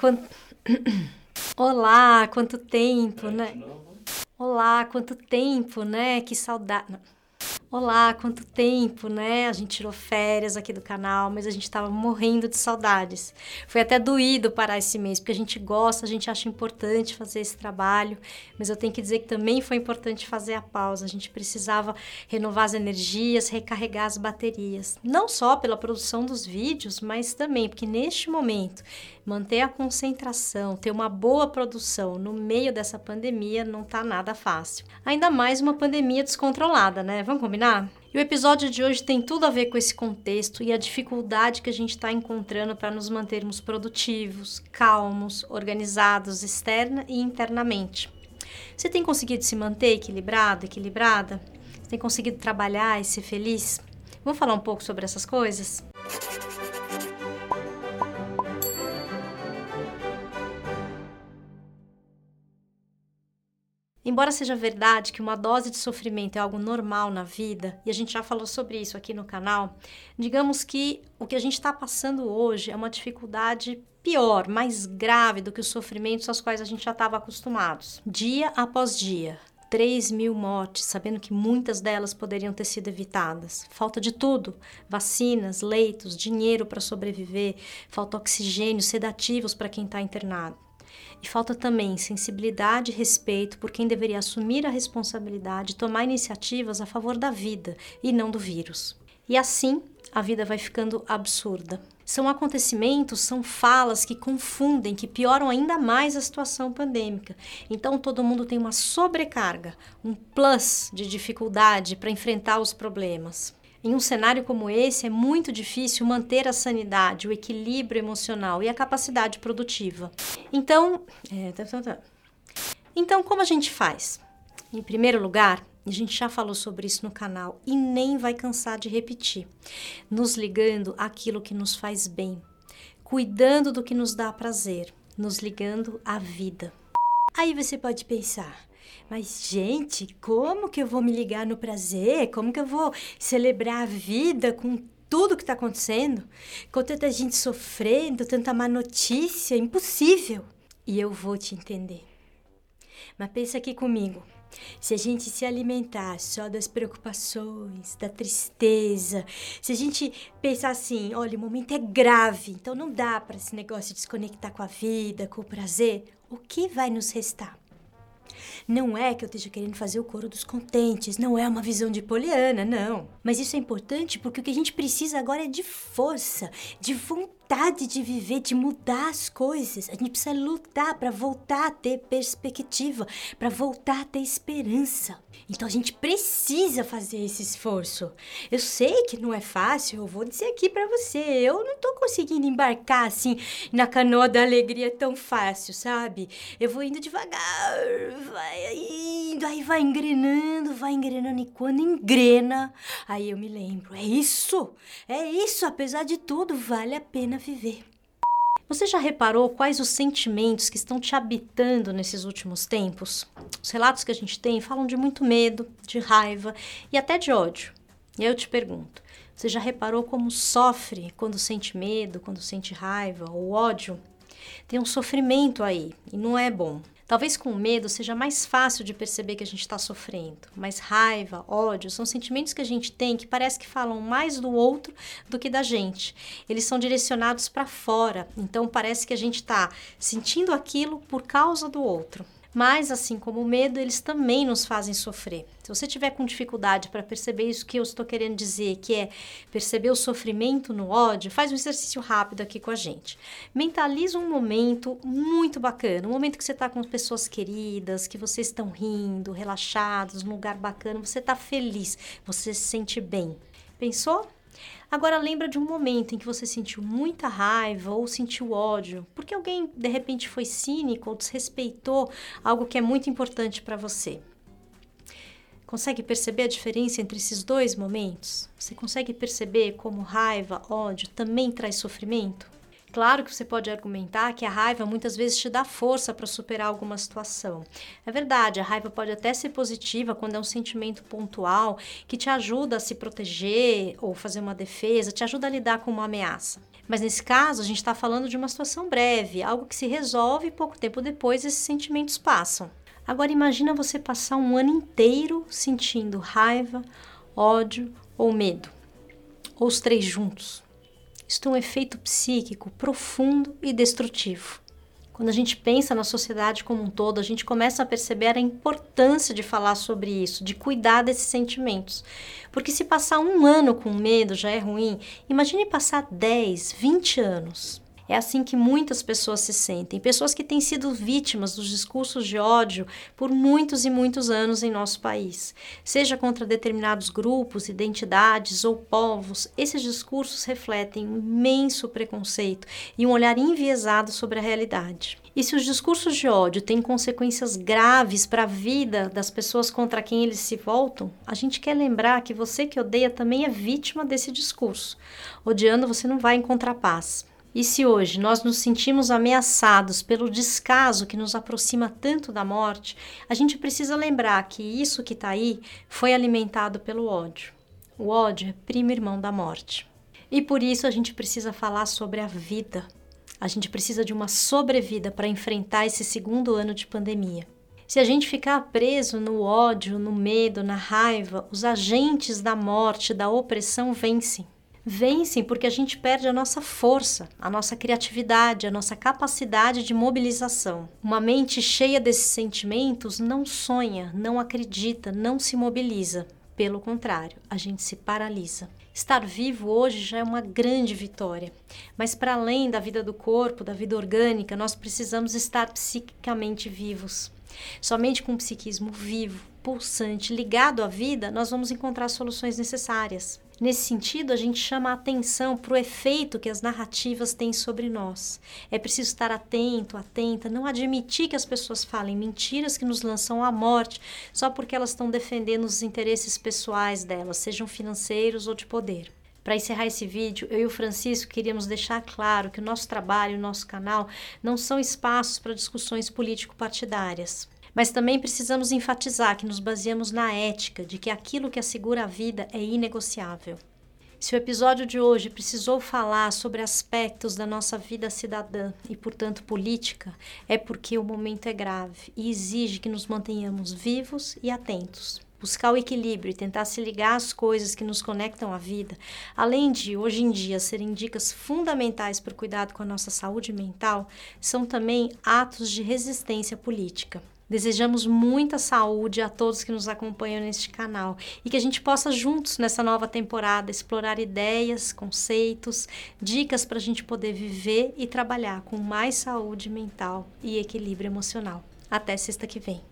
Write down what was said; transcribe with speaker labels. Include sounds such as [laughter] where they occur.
Speaker 1: quanto. [coughs] Olá, quanto tempo, né? Olá, quanto tempo, né? Que saudade. Olá, quanto tempo, né? A gente tirou férias aqui do canal, mas a gente estava morrendo de saudades. Foi até doído parar esse mês, porque a gente gosta, a gente acha importante fazer esse trabalho, mas eu tenho que dizer que também foi importante fazer a pausa. A gente precisava renovar as energias, recarregar as baterias, não só pela produção dos vídeos, mas também porque neste momento manter a concentração, ter uma boa produção no meio dessa pandemia não tá nada fácil. Ainda mais uma pandemia descontrolada, né? Vamos combinar? E o episódio de hoje tem tudo a ver com esse contexto e a dificuldade que a gente está encontrando para nos mantermos produtivos, calmos, organizados externa e internamente. Você tem conseguido se manter equilibrado, equilibrada? Você tem conseguido trabalhar e ser feliz? Vamos falar um pouco sobre essas coisas? Embora seja verdade que uma dose de sofrimento é algo normal na vida, e a gente já falou sobre isso aqui no canal, digamos que o que a gente está passando hoje é uma dificuldade pior, mais grave do que os sofrimentos aos quais a gente já estava acostumados. Dia após dia, 3 mil mortes, sabendo que muitas delas poderiam ter sido evitadas. Falta de tudo: vacinas, leitos, dinheiro para sobreviver, falta oxigênio, sedativos para quem está internado. E falta também sensibilidade e respeito por quem deveria assumir a responsabilidade e tomar iniciativas a favor da vida e não do vírus. E assim, a vida vai ficando absurda. São acontecimentos, são falas que confundem, que pioram ainda mais a situação pandêmica. Então todo mundo tem uma sobrecarga, um plus de dificuldade para enfrentar os problemas. Em um cenário como esse, é muito difícil manter a sanidade, o equilíbrio emocional e a capacidade produtiva. Então, é, tá, tá, tá. então como a gente faz? Em primeiro lugar, a gente já falou sobre isso no canal e nem vai cansar de repetir. Nos ligando àquilo que nos faz bem, cuidando do que nos dá prazer, nos ligando à vida. Aí você pode pensar, mas, gente, como que eu vou me ligar no prazer? Como que eu vou celebrar a vida com tudo que está acontecendo? Com tanta gente sofrendo, tanta má notícia? Impossível! E eu vou te entender. Mas pensa aqui comigo. Se a gente se alimentar só das preocupações, da tristeza, se a gente pensar assim, olha, o momento é grave, então não dá para esse negócio de desconectar com a vida, com o prazer, o que vai nos restar? Não é que eu esteja querendo fazer o coro dos contentes, não é uma visão de Poliana, não. Mas isso é importante porque o que a gente precisa agora é de força, de vontade de viver, de mudar as coisas. A gente precisa lutar para voltar a ter perspectiva, para voltar a ter esperança. Então a gente precisa fazer esse esforço. Eu sei que não é fácil, eu vou dizer aqui para você, eu não tô conseguindo embarcar assim na canoa da alegria tão fácil, sabe? Eu vou indo devagar, vai indo, aí vai engrenando, vai engrenando e quando engrena, aí eu me lembro, é isso, é isso, apesar de tudo, vale a pena viver. Você já reparou quais os sentimentos que estão te habitando nesses últimos tempos? Os relatos que a gente tem falam de muito medo, de raiva e até de ódio. E aí eu te pergunto: você já reparou como sofre quando sente medo, quando sente raiva ou ódio? Tem um sofrimento aí e não é bom. Talvez com medo seja mais fácil de perceber que a gente está sofrendo, mas raiva, ódio são sentimentos que a gente tem que parece que falam mais do outro do que da gente. Eles são direcionados para fora, então parece que a gente está sentindo aquilo por causa do outro. Mas, assim como o medo, eles também nos fazem sofrer. Se você tiver com dificuldade para perceber isso que eu estou querendo dizer, que é perceber o sofrimento no ódio, faz um exercício rápido aqui com a gente. Mentaliza um momento muito bacana, um momento que você está com pessoas queridas, que vocês estão rindo, relaxados, num lugar bacana, você está feliz, você se sente bem. Pensou? Agora lembra de um momento em que você sentiu muita raiva ou sentiu ódio, porque alguém de repente foi cínico ou desrespeitou algo que é muito importante para você. Consegue perceber a diferença entre esses dois momentos? Você consegue perceber como raiva, ódio também traz sofrimento? Claro que você pode argumentar que a raiva muitas vezes te dá força para superar alguma situação. É verdade, a raiva pode até ser positiva quando é um sentimento pontual que te ajuda a se proteger ou fazer uma defesa, te ajuda a lidar com uma ameaça. Mas nesse caso, a gente está falando de uma situação breve, algo que se resolve e pouco tempo depois esses sentimentos passam. Agora imagina você passar um ano inteiro sentindo raiva, ódio ou medo, ou os três juntos. Isto é um efeito psíquico profundo e destrutivo. Quando a gente pensa na sociedade como um todo, a gente começa a perceber a importância de falar sobre isso, de cuidar desses sentimentos. Porque se passar um ano com medo já é ruim, imagine passar 10, 20 anos. É assim que muitas pessoas se sentem, pessoas que têm sido vítimas dos discursos de ódio por muitos e muitos anos em nosso país. Seja contra determinados grupos, identidades ou povos, esses discursos refletem um imenso preconceito e um olhar enviesado sobre a realidade. E se os discursos de ódio têm consequências graves para a vida das pessoas contra quem eles se voltam, a gente quer lembrar que você que odeia também é vítima desse discurso. Odiando, você não vai encontrar paz. E se hoje nós nos sentimos ameaçados pelo descaso que nos aproxima tanto da morte, a gente precisa lembrar que isso que está aí foi alimentado pelo ódio. O ódio é primo irmão da morte. E por isso a gente precisa falar sobre a vida. A gente precisa de uma sobrevida para enfrentar esse segundo ano de pandemia. Se a gente ficar preso no ódio, no medo, na raiva, os agentes da morte, da opressão vencem vencem porque a gente perde a nossa força, a nossa criatividade, a nossa capacidade de mobilização. Uma mente cheia desses sentimentos não sonha, não acredita, não se mobiliza. Pelo contrário, a gente se paralisa. Estar vivo hoje já é uma grande vitória, mas para além da vida do corpo, da vida orgânica, nós precisamos estar psiquicamente vivos. Somente com um psiquismo vivo, pulsante, ligado à vida, nós vamos encontrar soluções necessárias. Nesse sentido, a gente chama a atenção para o efeito que as narrativas têm sobre nós. É preciso estar atento, atenta, não admitir que as pessoas falem mentiras que nos lançam à morte só porque elas estão defendendo os interesses pessoais delas, sejam financeiros ou de poder. Para encerrar esse vídeo, eu e o Francisco queríamos deixar claro que o nosso trabalho, o nosso canal, não são espaços para discussões político-partidárias. Mas também precisamos enfatizar que nos baseamos na ética de que aquilo que assegura a vida é inegociável. Se o episódio de hoje precisou falar sobre aspectos da nossa vida cidadã e, portanto, política, é porque o momento é grave e exige que nos mantenhamos vivos e atentos. Buscar o equilíbrio e tentar se ligar às coisas que nos conectam à vida, além de, hoje em dia, serem dicas fundamentais para o cuidado com a nossa saúde mental, são também atos de resistência política. Desejamos muita saúde a todos que nos acompanham neste canal e que a gente possa juntos nessa nova temporada explorar ideias, conceitos, dicas para a gente poder viver e trabalhar com mais saúde mental e equilíbrio emocional. Até sexta que vem.